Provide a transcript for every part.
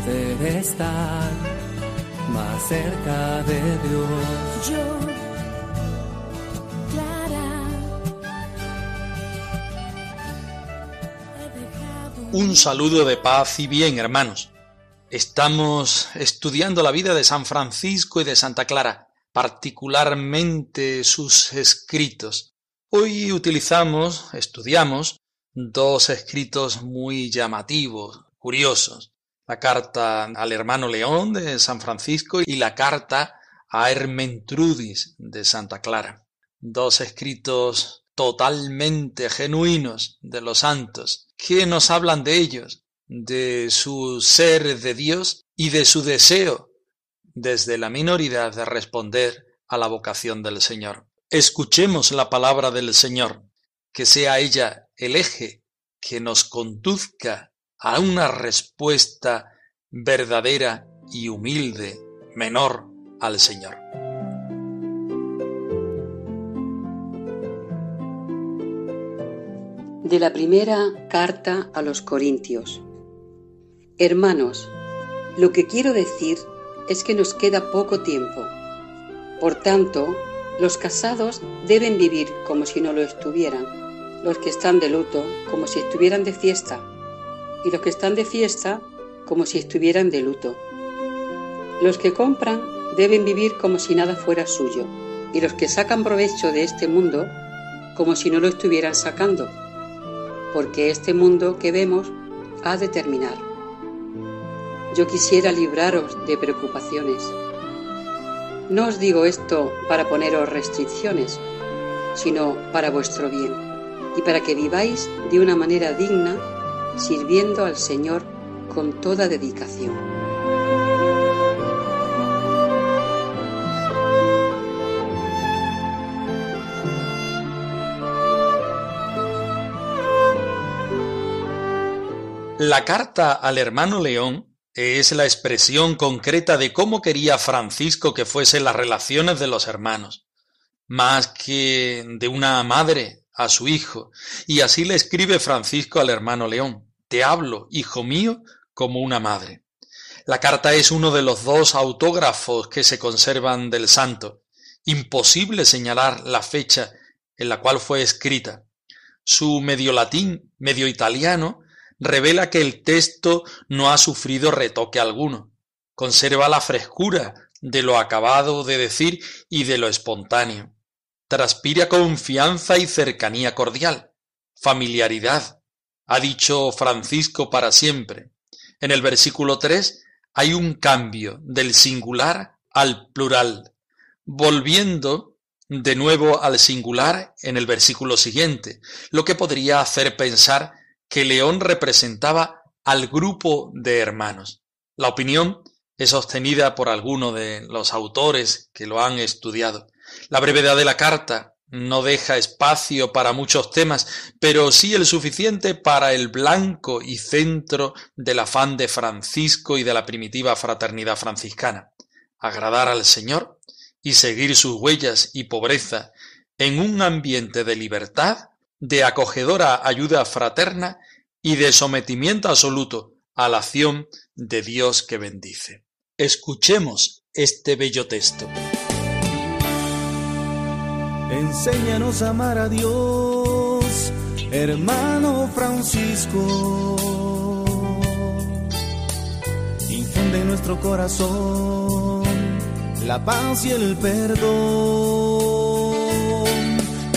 Poder estar más cerca de Dios. Yo, Clara, he Un saludo de paz y bien, hermanos. Estamos estudiando la vida de San Francisco y de Santa Clara, particularmente sus escritos. Hoy utilizamos, estudiamos, dos escritos muy llamativos, curiosos. La carta al hermano León de San Francisco y la carta a Hermentrudis de Santa Clara. Dos escritos totalmente genuinos de los santos, que nos hablan de ellos, de su ser de Dios y de su deseo desde la minoridad de responder a la vocación del Señor. Escuchemos la palabra del Señor, que sea ella el eje que nos conduzca a una respuesta verdadera y humilde, menor al Señor. De la primera carta a los Corintios. Hermanos, lo que quiero decir es que nos queda poco tiempo. Por tanto, los casados deben vivir como si no lo estuvieran, los que están de luto como si estuvieran de fiesta, y los que están de fiesta como si estuvieran de luto. Los que compran deben vivir como si nada fuera suyo, y los que sacan provecho de este mundo como si no lo estuvieran sacando, porque este mundo que vemos ha de terminar. Yo quisiera libraros de preocupaciones. No os digo esto para poneros restricciones, sino para vuestro bien y para que viváis de una manera digna, sirviendo al Señor con toda dedicación. La carta al hermano León es la expresión concreta de cómo quería Francisco que fuesen las relaciones de los hermanos, más que de una madre a su hijo, y así le escribe Francisco al hermano León, te hablo, hijo mío, como una madre. La carta es uno de los dos autógrafos que se conservan del santo. Imposible señalar la fecha en la cual fue escrita. Su medio latín, medio italiano, revela que el texto no ha sufrido retoque alguno. Conserva la frescura de lo acabado de decir y de lo espontáneo. Transpira confianza y cercanía cordial, familiaridad, ha dicho Francisco para siempre. En el versículo 3 hay un cambio del singular al plural, volviendo de nuevo al singular en el versículo siguiente, lo que podría hacer pensar que León representaba al grupo de hermanos. La opinión es sostenida por algunos de los autores que lo han estudiado. La brevedad de la carta no deja espacio para muchos temas, pero sí el suficiente para el blanco y centro del afán de Francisco y de la primitiva fraternidad franciscana, agradar al Señor y seguir sus huellas y pobreza en un ambiente de libertad, de acogedora ayuda fraterna y de sometimiento absoluto a la acción de Dios que bendice. Escuchemos este bello texto. Enséñanos a amar a Dios, hermano Francisco. Infunde en nuestro corazón la paz y el perdón,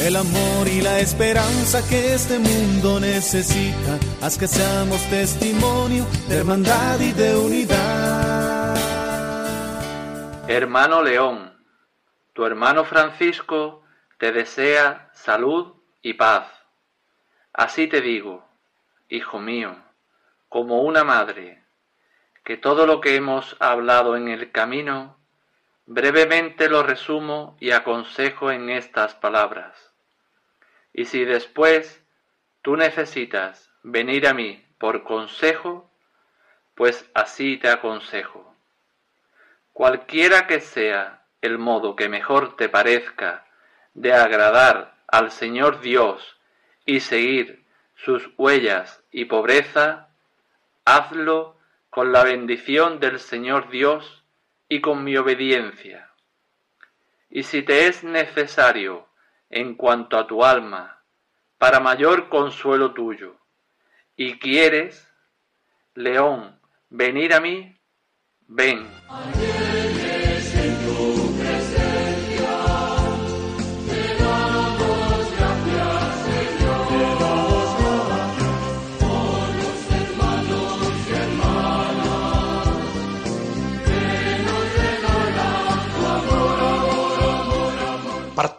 el amor y la esperanza que este mundo necesita. Haz que seamos testimonio de hermandad y de unidad. Hermano León, tu hermano Francisco te desea salud y paz. Así te digo, hijo mío, como una madre, que todo lo que hemos hablado en el camino, brevemente lo resumo y aconsejo en estas palabras. Y si después tú necesitas venir a mí por consejo, pues así te aconsejo. Cualquiera que sea el modo que mejor te parezca de agradar al Señor Dios y seguir sus huellas y pobreza, hazlo con la bendición del Señor Dios y con mi obediencia. Y si te es necesario en cuanto a tu alma, para mayor consuelo tuyo, y quieres, León, venir a mí, ven.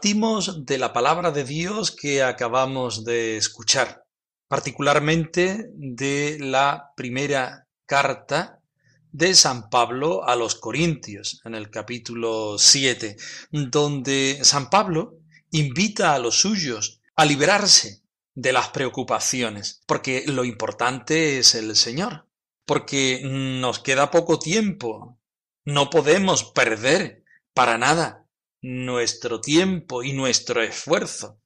De la palabra de Dios que acabamos de escuchar, particularmente de la primera carta de San Pablo a los Corintios, en el capítulo 7, donde San Pablo invita a los suyos a liberarse de las preocupaciones, porque lo importante es el Señor, porque nos queda poco tiempo, no podemos perder para nada nuestro tiempo y nuestro esfuerzo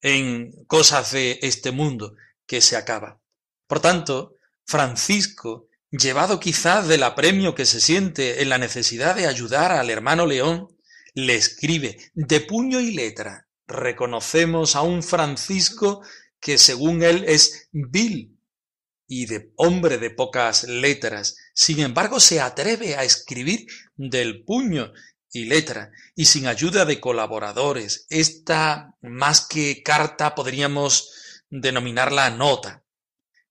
en cosas de este mundo que se acaba. Por tanto, Francisco, llevado quizás del apremio que se siente en la necesidad de ayudar al hermano León, le escribe de puño y letra. Reconocemos a un Francisco que según él es vil y de hombre de pocas letras. Sin embargo, se atreve a escribir del puño y letra, y sin ayuda de colaboradores. Esta, más que carta, podríamos denominarla nota.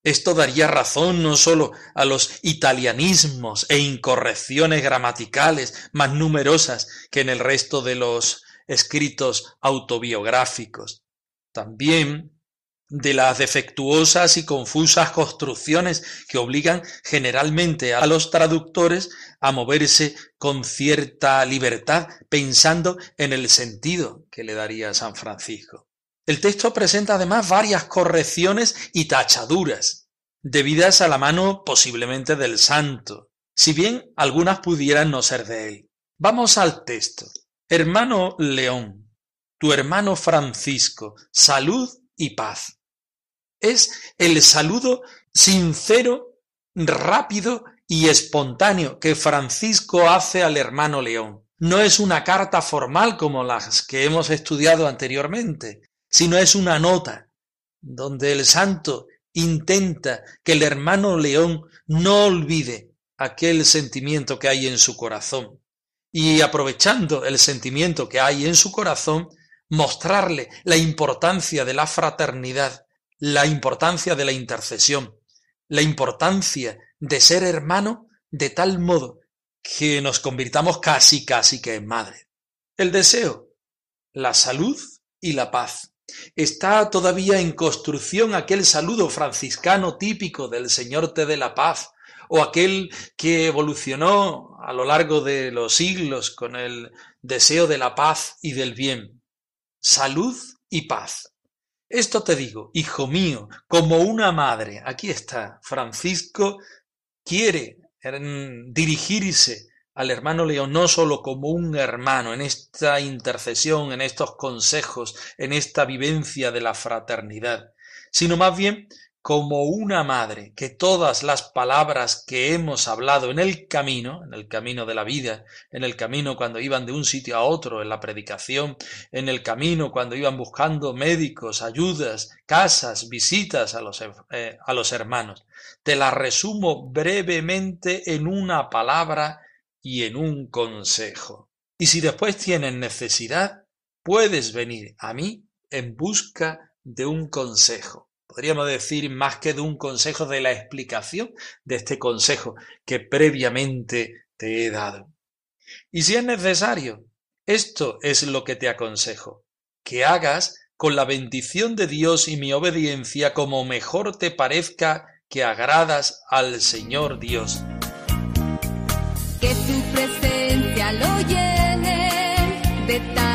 Esto daría razón no sólo a los italianismos e incorrecciones gramaticales más numerosas que en el resto de los escritos autobiográficos. También de las defectuosas y confusas construcciones que obligan generalmente a los traductores a moverse con cierta libertad pensando en el sentido que le daría San Francisco. El texto presenta además varias correcciones y tachaduras, debidas a la mano posiblemente del santo, si bien algunas pudieran no ser de él. Vamos al texto. Hermano León, tu hermano Francisco, salud y paz es el saludo sincero, rápido y espontáneo que Francisco hace al hermano León. No es una carta formal como las que hemos estudiado anteriormente, sino es una nota donde el santo intenta que el hermano León no olvide aquel sentimiento que hay en su corazón y aprovechando el sentimiento que hay en su corazón, mostrarle la importancia de la fraternidad la importancia de la intercesión, la importancia de ser hermano de tal modo que nos convirtamos casi, casi que en madre. El deseo, la salud y la paz. Está todavía en construcción aquel saludo franciscano típico del Señor te de la paz, o aquel que evolucionó a lo largo de los siglos con el deseo de la paz y del bien. Salud y paz. Esto te digo, hijo mío, como una madre, aquí está, Francisco quiere dirigirse al hermano León no solo como un hermano en esta intercesión, en estos consejos, en esta vivencia de la fraternidad, sino más bien como una madre, que todas las palabras que hemos hablado en el camino, en el camino de la vida, en el camino cuando iban de un sitio a otro, en la predicación, en el camino cuando iban buscando médicos, ayudas, casas, visitas a los, eh, a los hermanos, te las resumo brevemente en una palabra y en un consejo. Y si después tienes necesidad, puedes venir a mí en busca de un consejo podríamos decir más que de un consejo, de la explicación de este consejo que previamente te he dado. Y si es necesario, esto es lo que te aconsejo, que hagas con la bendición de Dios y mi obediencia como mejor te parezca que agradas al Señor Dios. que tu presencia lo llene de tal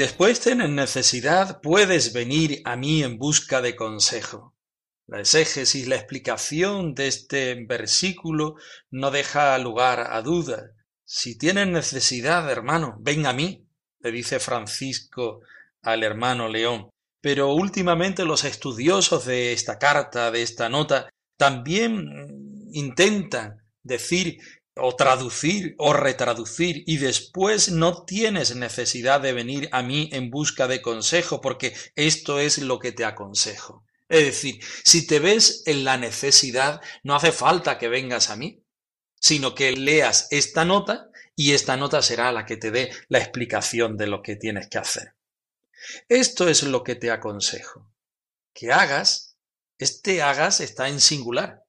después tienes necesidad, puedes venir a mí en busca de consejo. La exégesis, la explicación de este versículo no deja lugar a dudas. Si tienes necesidad, hermano, ven a mí, le dice Francisco al hermano León. Pero últimamente los estudiosos de esta carta, de esta nota, también mm, intentan decir o traducir o retraducir y después no tienes necesidad de venir a mí en busca de consejo porque esto es lo que te aconsejo. Es decir, si te ves en la necesidad, no hace falta que vengas a mí, sino que leas esta nota y esta nota será la que te dé la explicación de lo que tienes que hacer. Esto es lo que te aconsejo. Que hagas, este hagas está en singular,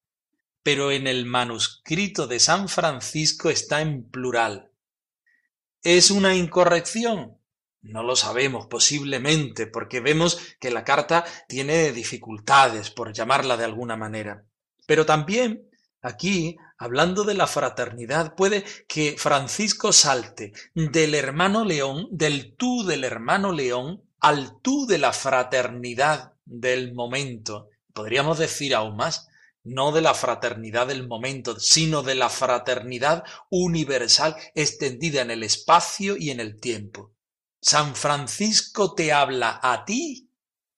pero en el manuscrito de San Francisco está en plural. ¿Es una incorrección? No lo sabemos posiblemente, porque vemos que la carta tiene dificultades, por llamarla de alguna manera. Pero también aquí, hablando de la fraternidad, puede que Francisco salte del hermano León, del tú del hermano León, al tú de la fraternidad del momento. Podríamos decir aún más, no de la fraternidad del momento, sino de la fraternidad universal extendida en el espacio y en el tiempo. San Francisco te habla a ti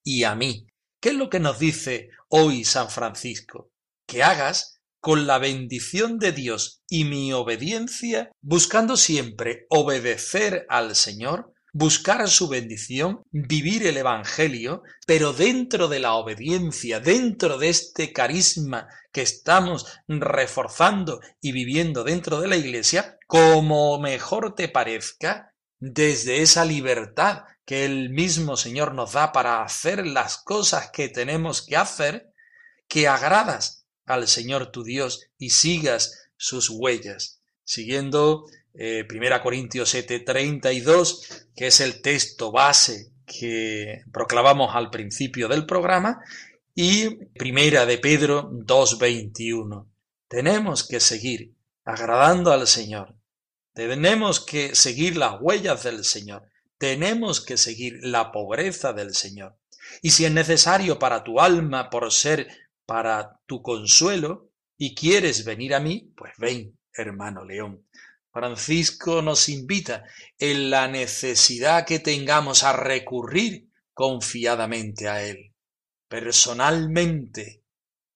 y a mí. ¿Qué es lo que nos dice hoy San Francisco? Que hagas con la bendición de Dios y mi obediencia, buscando siempre obedecer al Señor, buscar su bendición, vivir el Evangelio, pero dentro de la obediencia, dentro de este carisma que estamos reforzando y viviendo dentro de la Iglesia, como mejor te parezca, desde esa libertad que el mismo Señor nos da para hacer las cosas que tenemos que hacer, que agradas al Señor tu Dios y sigas sus huellas, siguiendo eh, 1 Corintios 7:32, que es el texto base que proclamamos al principio del programa, y Primera de Pedro 2:21. Tenemos que seguir agradando al Señor, tenemos que seguir las huellas del Señor. Tenemos que seguir la pobreza del Señor. Y si es necesario para tu alma, por ser para tu consuelo, y quieres venir a mí, pues ven, hermano León. Francisco nos invita en la necesidad que tengamos a recurrir confiadamente a Él, personalmente,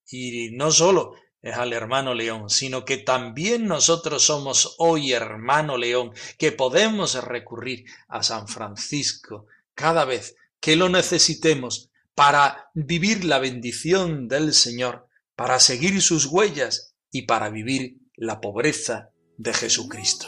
y no solo es al hermano León, sino que también nosotros somos hoy hermano León, que podemos recurrir a San Francisco cada vez que lo necesitemos para vivir la bendición del Señor, para seguir sus huellas y para vivir la pobreza de Jesucristo.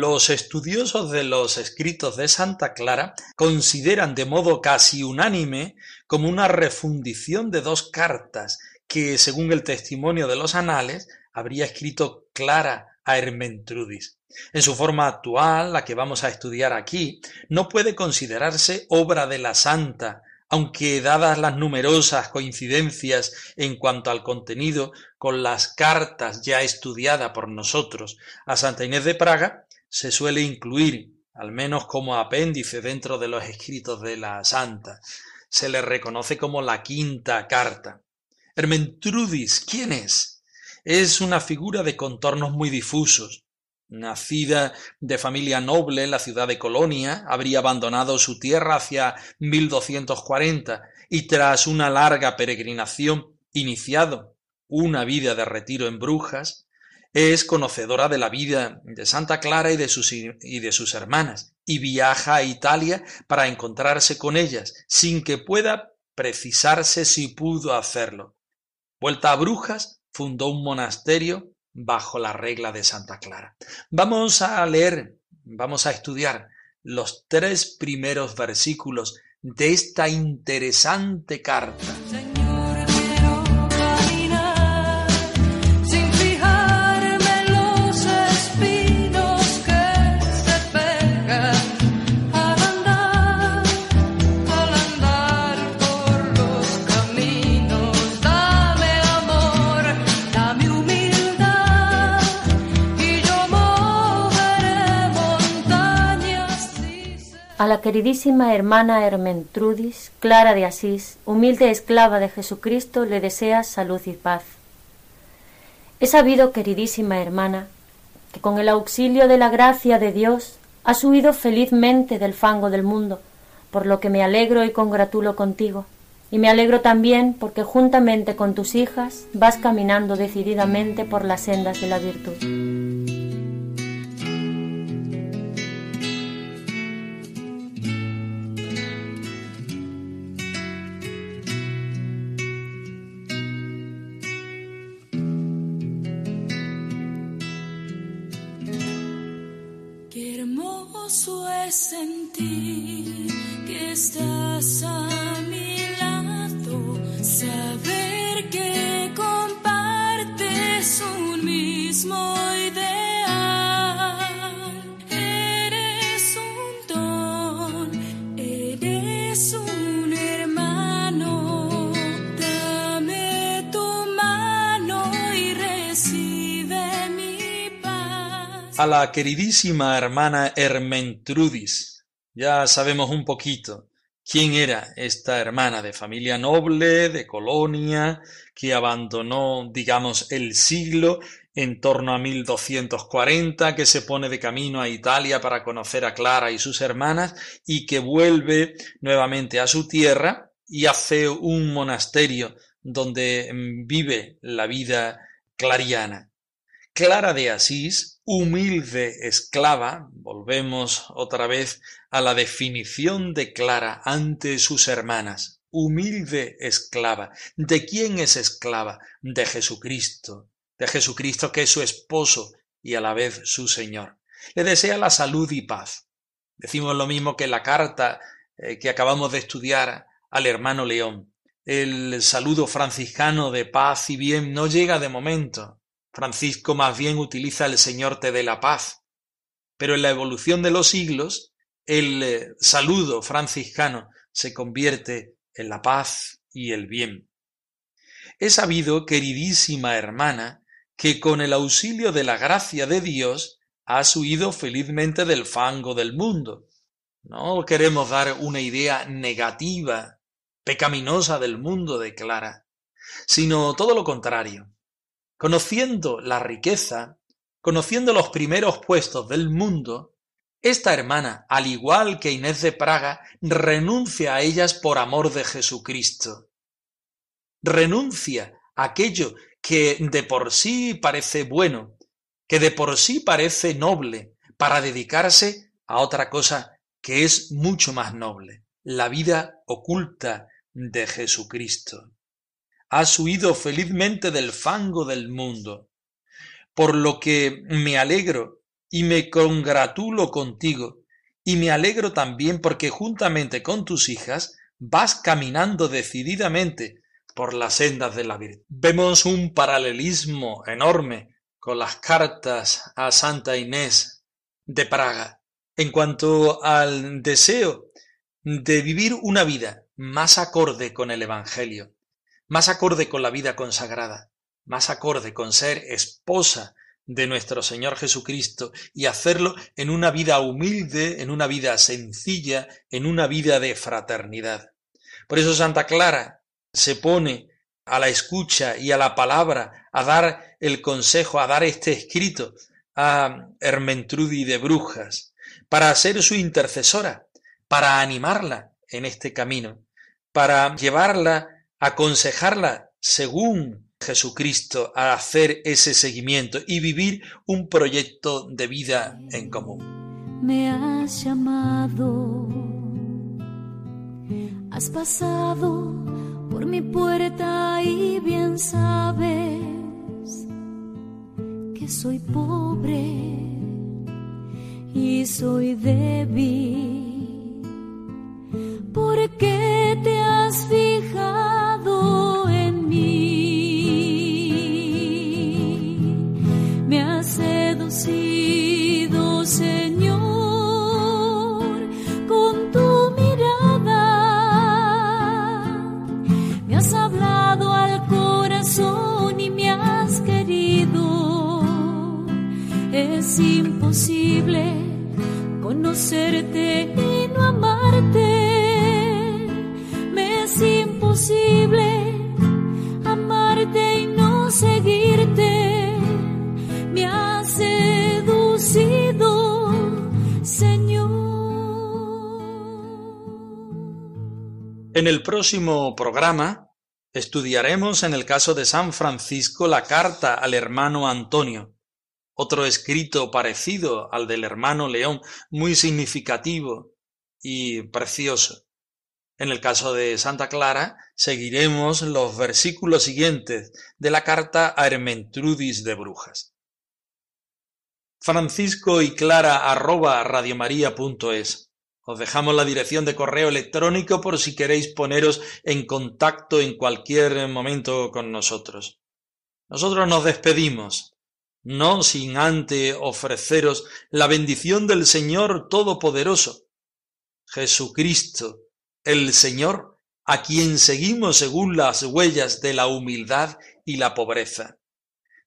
Los estudiosos de los escritos de Santa Clara consideran de modo casi unánime como una refundición de dos cartas que, según el testimonio de los anales, habría escrito Clara a Hermentrudis. En su forma actual, la que vamos a estudiar aquí, no puede considerarse obra de la santa, aunque dadas las numerosas coincidencias en cuanto al contenido con las cartas ya estudiadas por nosotros a Santa Inés de Praga, se suele incluir, al menos como apéndice dentro de los escritos de la santa. Se le reconoce como la quinta carta. Hermentrudis, ¿quién es? Es una figura de contornos muy difusos. Nacida de familia noble en la ciudad de Colonia, habría abandonado su tierra hacia 1240 y tras una larga peregrinación iniciado una vida de retiro en Brujas, es conocedora de la vida de Santa Clara y de, sus, y de sus hermanas, y viaja a Italia para encontrarse con ellas, sin que pueda precisarse si pudo hacerlo. Vuelta a Brujas, fundó un monasterio bajo la regla de Santa Clara. Vamos a leer, vamos a estudiar los tres primeros versículos de esta interesante carta. La queridísima hermana Hermentrudis, Clara de Asís, humilde esclava de Jesucristo, le desea salud y paz. He sabido, queridísima hermana, que con el auxilio de la gracia de Dios has huido felizmente del fango del mundo, por lo que me alegro y congratulo contigo, y me alegro también porque juntamente con tus hijas vas caminando decididamente por las sendas de la virtud. Sentir que estás a A la queridísima hermana Hermentrudis ya sabemos un poquito quién era esta hermana de familia noble, de Colonia, que abandonó, digamos, el siglo en torno a 1240, que se pone de camino a Italia para conocer a Clara y sus hermanas, y que vuelve nuevamente a su tierra y hace un monasterio donde mm, vive la vida clariana. Clara de Asís, humilde esclava, volvemos otra vez a la definición de Clara ante sus hermanas, humilde esclava. ¿De quién es esclava? De Jesucristo, de Jesucristo que es su esposo y a la vez su Señor. Le desea la salud y paz. Decimos lo mismo que la carta eh, que acabamos de estudiar al hermano León. El saludo franciscano de paz y bien no llega de momento, Francisco más bien utiliza el Señor te dé la paz. Pero en la evolución de los siglos, el eh, saludo franciscano se convierte en la paz y el bien. He sabido, queridísima hermana, que con el auxilio de la gracia de Dios has huido felizmente del fango del mundo. No queremos dar una idea negativa, pecaminosa del mundo de Clara, sino todo lo contrario. Conociendo la riqueza, conociendo los primeros puestos del mundo, esta hermana, al igual que Inés de Praga, renuncia a ellas por amor de Jesucristo. Renuncia a aquello que de por sí parece bueno, que de por sí parece noble, para dedicarse a otra cosa que es mucho más noble, la vida oculta de Jesucristo has huido felizmente del fango del mundo, por lo que me alegro y me congratulo contigo, y me alegro también porque juntamente con tus hijas vas caminando decididamente por las sendas de la virtud. Vemos un paralelismo enorme con las cartas a Santa Inés de Praga en cuanto al deseo de vivir una vida más acorde con el Evangelio, más acorde con la vida consagrada, más acorde con ser esposa de nuestro Señor Jesucristo y hacerlo en una vida humilde, en una vida sencilla, en una vida de fraternidad. Por eso Santa Clara se pone a la escucha y a la palabra, a dar el consejo, a dar este escrito a Hermentrudi de Brujas, para ser su intercesora, para animarla en este camino, para llevarla, aconsejarla según Jesucristo a hacer ese seguimiento y vivir un proyecto de vida en común. Me has llamado, has pasado por mi puerta y bien sabes que soy pobre y soy débil. ¿Por qué te has fijado seducido, El próximo programa estudiaremos en el caso de San Francisco la carta al hermano Antonio, otro escrito parecido al del hermano León, muy significativo y precioso. En el caso de Santa Clara, seguiremos los versículos siguientes de la carta a Hermentrudis de Brujas. Francisco y Clara arroba radiomaria.es. Os dejamos la dirección de correo electrónico por si queréis poneros en contacto en cualquier momento con nosotros. Nosotros nos despedimos, no sin antes ofreceros la bendición del Señor Todopoderoso, Jesucristo, el Señor, a quien seguimos según las huellas de la humildad y la pobreza,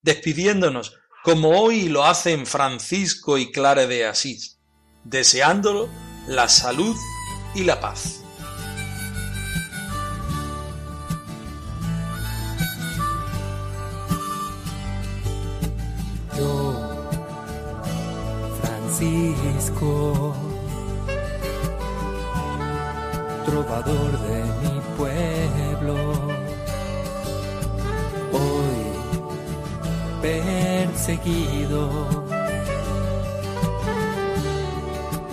despidiéndonos como hoy lo hacen Francisco y Clara de Asís, deseándolo la salud y la paz. Yo, Francisco, trovador de mi pueblo, hoy perseguido